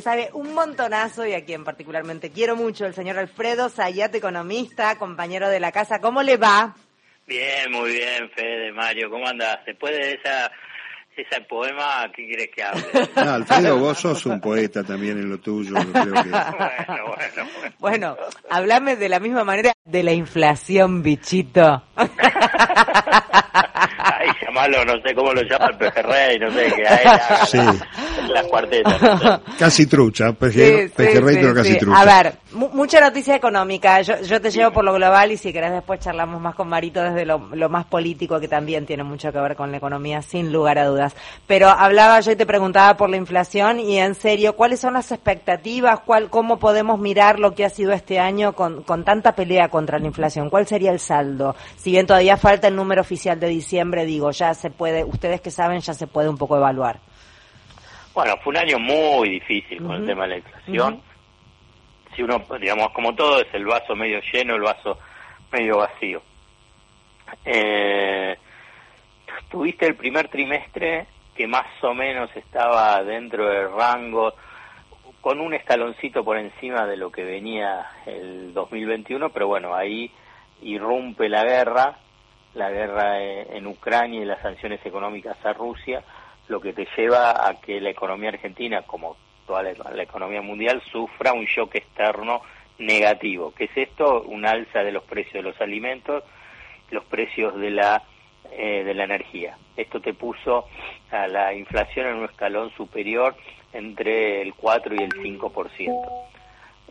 Sabe un montonazo y a quien particularmente quiero mucho, el señor Alfredo Sayat, economista, compañero de la casa. ¿Cómo le va? Bien, muy bien, Fede, Mario. ¿Cómo andás? Después de esa ese poema, ¿qué quieres que hable? No, Alfredo, vos sos un poeta también en lo tuyo. creo que... bueno, bueno, bueno. Bueno, hablame de la misma manera de la inflación, bichito. Ay, llamalo, no sé cómo lo llama el pejerrey, no sé, hay sí. las cuartetas. Casi trucha, pejerrey, pero casi trucha. A ver, mucha noticia económica. Yo, yo te llevo por lo global y si querés después charlamos más con Marito desde lo, lo más político, que también tiene mucho que ver con la economía, sin lugar a dudas. Pero hablaba yo y te preguntaba por la inflación y en serio, ¿cuáles son las expectativas? ¿Cuál, ¿Cómo podemos mirar lo que ha sido este año con, con tanta pelea contra la inflación? ¿Cuál sería el saldo? Si bien todavía falta el número oficial de diciembre, digo, ya se puede, ustedes que saben, ya se puede un poco evaluar. Bueno, fue un año muy difícil con el tema de la inflación. Si uno, digamos, como todo, es el vaso medio lleno, el vaso medio vacío. Eh, tuviste el primer trimestre que más o menos estaba dentro del rango, con un escaloncito por encima de lo que venía el 2021, pero bueno, ahí irrumpe la guerra, la guerra en Ucrania y las sanciones económicas a Rusia, lo que te lleva a que la economía argentina, como toda la, economía mundial, sufra un shock externo negativo. ¿Qué es esto? Un alza de los precios de los alimentos, los precios de la eh, de la energía. Esto te puso a la inflación en un escalón superior entre el 4 y el 5%.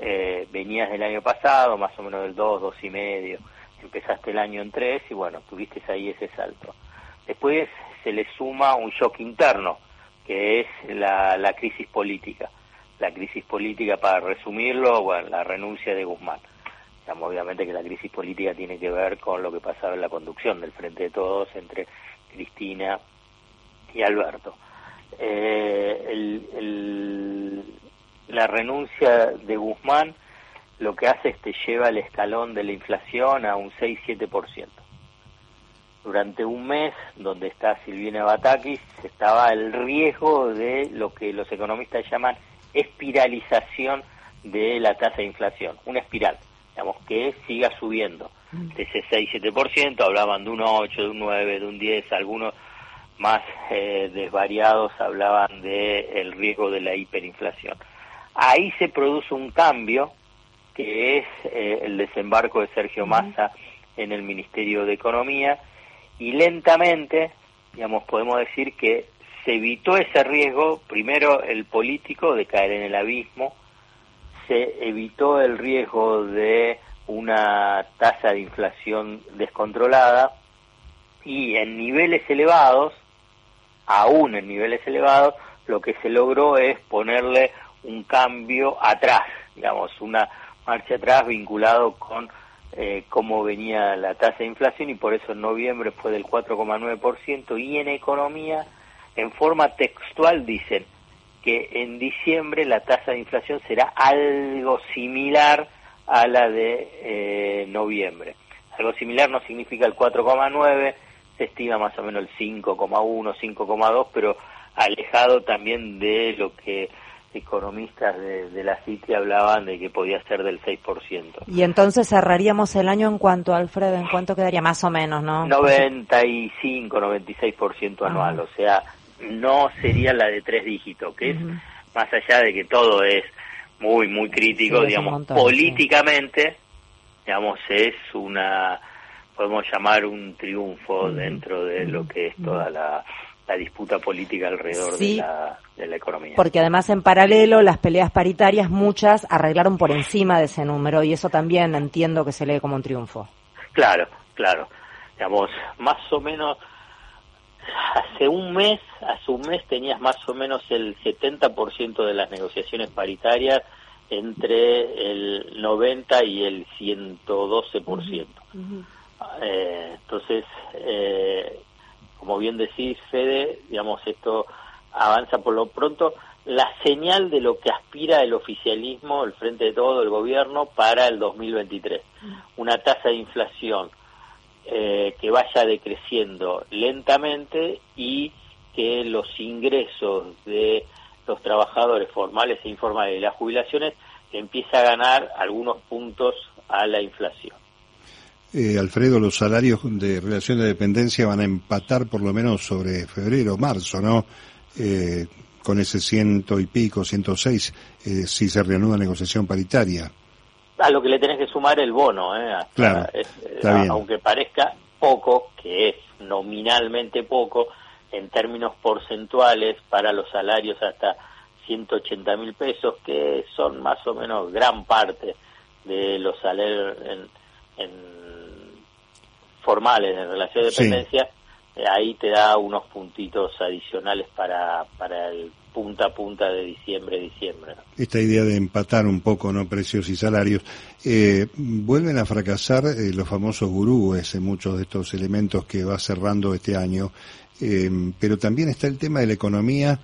Eh, venías del año pasado, más o menos del 2, 2,5%, empezaste el año en 3 y bueno, tuviste ahí ese salto. Después se le suma un shock interno, que es la, la crisis política. La crisis política, para resumirlo, bueno, la renuncia de Guzmán obviamente que la crisis política tiene que ver con lo que pasaba en la conducción del Frente de Todos entre Cristina y Alberto. Eh, la renuncia de Guzmán lo que hace es que lleva el escalón de la inflación a un 6-7%. Durante un mes, donde está Silvina Batakis, estaba el riesgo de lo que los economistas llaman espiralización de la tasa de inflación, una espiral digamos, que siga subiendo. Mm. De ese 6-7%, hablaban de un 8, de un 9, de un 10, algunos más eh, desvariados hablaban de el riesgo de la hiperinflación. Ahí se produce un cambio que es eh, el desembarco de Sergio Massa en el Ministerio de Economía y lentamente, digamos, podemos decir que se evitó ese riesgo, primero el político de caer en el abismo, se evitó el riesgo de una tasa de inflación descontrolada. Y en niveles elevados, aún en niveles elevados, lo que se logró es ponerle un cambio atrás, digamos, una marcha atrás vinculado con eh, cómo venía la tasa de inflación y por eso en noviembre fue del 4,9% y en economía, en forma textual dicen, que en diciembre la tasa de inflación será algo similar a la de eh, noviembre. Algo similar no significa el 4,9, se estima más o menos el 5,1, 5,2, pero alejado también de lo que economistas de, la City hablaban de que podía ser del 6%. Y entonces cerraríamos el año en cuanto, Alfredo, en cuánto quedaría más o menos, ¿no? 95, 96% anual, o sea, no sería la de tres dígitos, que es más allá de que todo es muy, muy crítico, digamos, políticamente, digamos, es una, podemos llamar un triunfo dentro de lo que es toda la, disputa política alrededor de, la, de la economía. Porque además en paralelo las peleas paritarias muchas arreglaron por encima de ese número y eso también entiendo que se lee como un triunfo. Claro, claro. Digamos, más o menos hace un mes, hace un mes tenías más o menos el 70% de las negociaciones paritarias entre el 90 y el 112%. eh, entonces, eh, como bien decís, Fede, digamos, esto avanza por lo pronto. La señal de lo que aspira el oficialismo, el Frente de Todo, el gobierno, para el 2023. Una tasa de inflación eh, que vaya decreciendo lentamente y que los ingresos de los trabajadores formales e informales y las jubilaciones empieza a ganar algunos puntos a la inflación. Eh, Alfredo, los salarios de relación de dependencia van a empatar por lo menos sobre febrero, marzo, ¿no? Eh, con ese ciento y pico, ciento seis, eh, si se reanuda la negociación paritaria. A lo que le tenés que sumar el bono, ¿eh? claro, aunque parezca poco, que es nominalmente poco, en términos porcentuales para los salarios hasta 180 mil pesos, que son más o menos gran parte de los salarios en, formales en relación de dependencia, eh, ahí te da unos puntitos adicionales para, para el punta a punta de diciembre, diciembre. Esta idea de empatar un poco no precios y salarios, eh, vuelven a fracasar eh, los famosos gurúes en muchos de estos elementos que va cerrando este año, pero también está el tema de la economía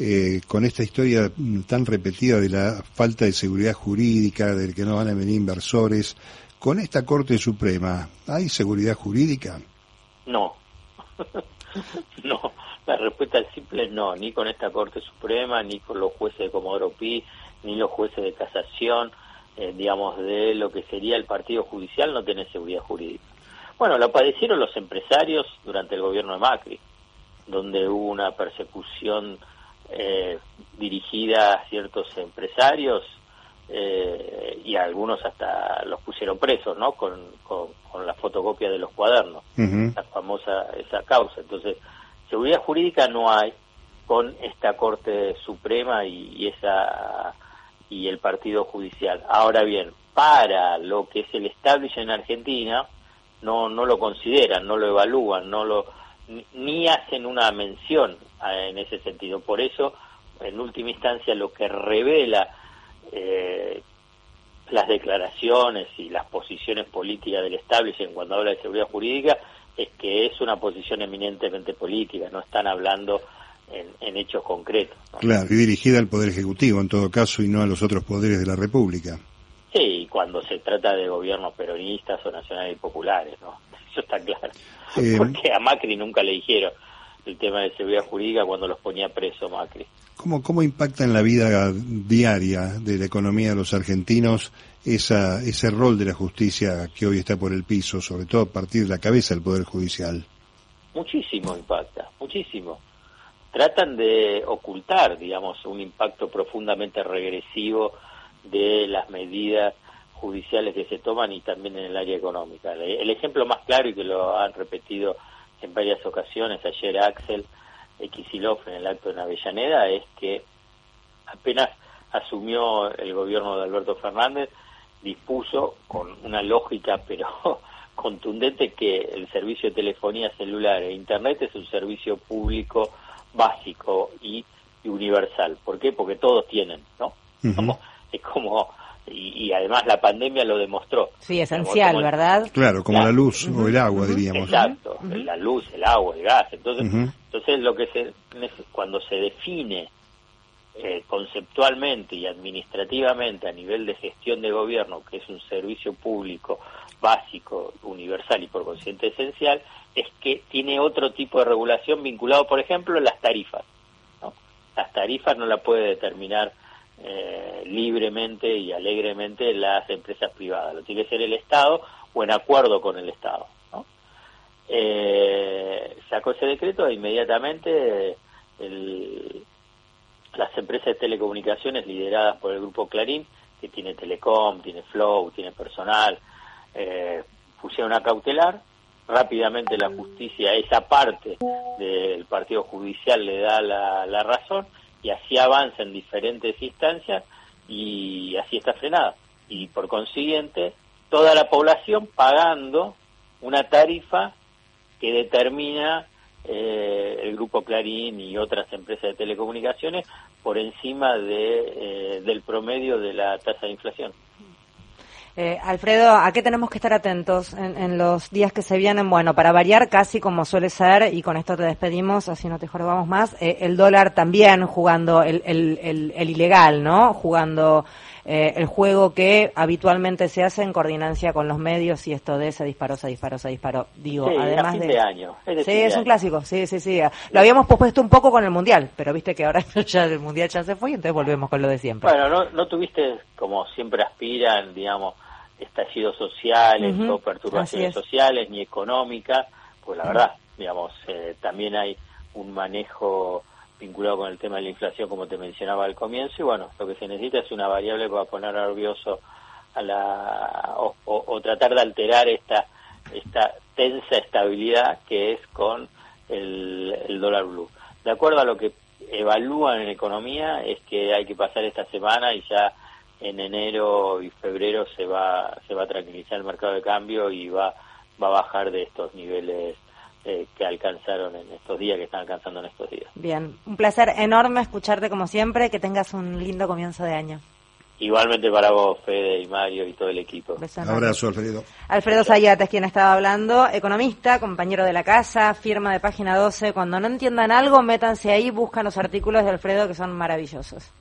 eh, con esta historia tan repetida de la falta de seguridad jurídica, del que no van a venir inversores, con esta Corte Suprema, ¿hay seguridad jurídica? No, no, la respuesta es simple no, ni con esta Corte Suprema, ni con los jueces de Comodoro Pi, ni los jueces de casación, eh, digamos, de lo que sería el Partido Judicial, no tiene seguridad jurídica. Bueno, lo padecieron los empresarios durante el gobierno de Macri, donde hubo una persecución eh, dirigida a ciertos empresarios eh, y algunos hasta los pusieron presos, ¿no? Con, con, la fotocopia de los cuadernos, la famosa esa causa. Entonces, seguridad jurídica no hay con esta Corte Suprema y, esa y el Partido Judicial. Ahora bien, para lo que es el establishment en Argentina, no, no lo consideran, no lo evalúan, no lo ni hacen una mención en ese sentido. Por eso, en última instancia, lo que revela eh, las declaraciones y las posiciones políticas del establishment cuando habla de seguridad jurídica es que es una posición eminentemente política, no están hablando en, hechos concretos. Claro, y dirigida al Poder Ejecutivo en todo caso y no a los otros poderes de la República. Sí, cuando se trata de gobiernos peronistas o nacionales y populares, ¿no? Eso está claro. Eh, Porque a Macri nunca le dijeron, el tema de seguridad jurídica cuando los ponía preso Macri. ¿Cómo, ¿Cómo impacta en la vida diaria de la economía de los argentinos esa, ese rol de la justicia que hoy está por el piso, sobre todo a partir de la cabeza del Poder Judicial? Muchísimo impacta, muchísimo. Tratan de ocultar, digamos, un impacto profundamente regresivo de las medidas judiciales que se toman y también en el área económica. El ejemplo más claro y que lo han repetido en varias ocasiones, ayer Axel Kisilov en el acto de Avellaneda, es que apenas asumió el gobierno de Alberto Fernández, dispuso con una lógica pero contundente que el servicio de telefonía celular e internet es un servicio público básico y, universal. ¿Por qué? Porque todos tienen, ¿no? es como y, además la pandemia lo demostró. Sí, esencial, ¿verdad? Claro, como la, luz o el agua, diríamos. Exacto, la luz, el agua, el gas. Entonces, entonces lo que se cuando se define eh, conceptualmente y administrativamente a nivel de gestión de gobierno, que es un servicio público básico, universal y por consciente esencial, es que tiene otro tipo de regulación vinculado, por ejemplo, a las tarifas. ¿no? Las tarifas no la puede determinar eh, libremente y alegremente las empresas privadas. Lo tiene que ser el Estado o en acuerdo con el Estado. Eh, sacó ese decreto e inmediatamente las empresas de telecomunicaciones lideradas por el grupo Clarín, que tiene Telecom, tiene Flow, tiene personal, eh, pusieron a cautelar. Rápidamente la justicia, esa parte del Partido Judicial le da la razón y así avanza en diferentes instancias y así está frenada. Y por consiguiente, toda la población pagando una tarifa que determina eh, el grupo Clarín y otras empresas de telecomunicaciones por encima de, eh, del promedio de la tasa de inflación. Eh, Alfredo, ¿a qué tenemos que estar atentos en, los días que se vienen? Bueno, para variar, casi como suele ser, y con esto te despedimos, así no te jorobamos más, eh, el dólar también jugando el, el, el, ilegal, ¿no? Jugando eh, el juego que habitualmente se hace en coordinancia con los medios y esto de se disparó, se disparó, se disparó. Digo, Sí, además fin de... de año, es sí, es un año. clásico, sí, sí, sí. Lo habíamos pospuesto un poco con el Mundial, pero viste que ahora ya el Mundial ya se fue y entonces volvemos con lo de siempre. Bueno, no, no tuviste, como siempre aspiran, digamos, estallidos sociales Ujú, o perturbaciones sociales ni económicas, pues la verdad, digamos, eh, también hay un manejo vinculado con el tema de la inflación, como te mencionaba al comienzo, y bueno, lo que se necesita es una variable para poner nervioso a la o, o- o tratar de alterar esta esta tensa estabilidad que es con el, el dólar blue. De acuerdo a lo que evalúan en economía es que hay que pasar esta semana y ya en enero y febrero se va se va a tranquilizar el mercado de cambio y va va a bajar de estos niveles eh, que alcanzaron en estos días que están alcanzando en estos días. Bien, un placer enorme escucharte como siempre, que tengas un lindo comienzo de año. Igualmente para vos, Fede y Mario y todo el equipo. Enorme. Abrazo, Alfredo. Alfredo Zayat es quien estaba hablando, economista, compañero de la casa, firma de página 12. Cuando no entiendan algo, métanse ahí, buscan los artículos de Alfredo que son maravillosos.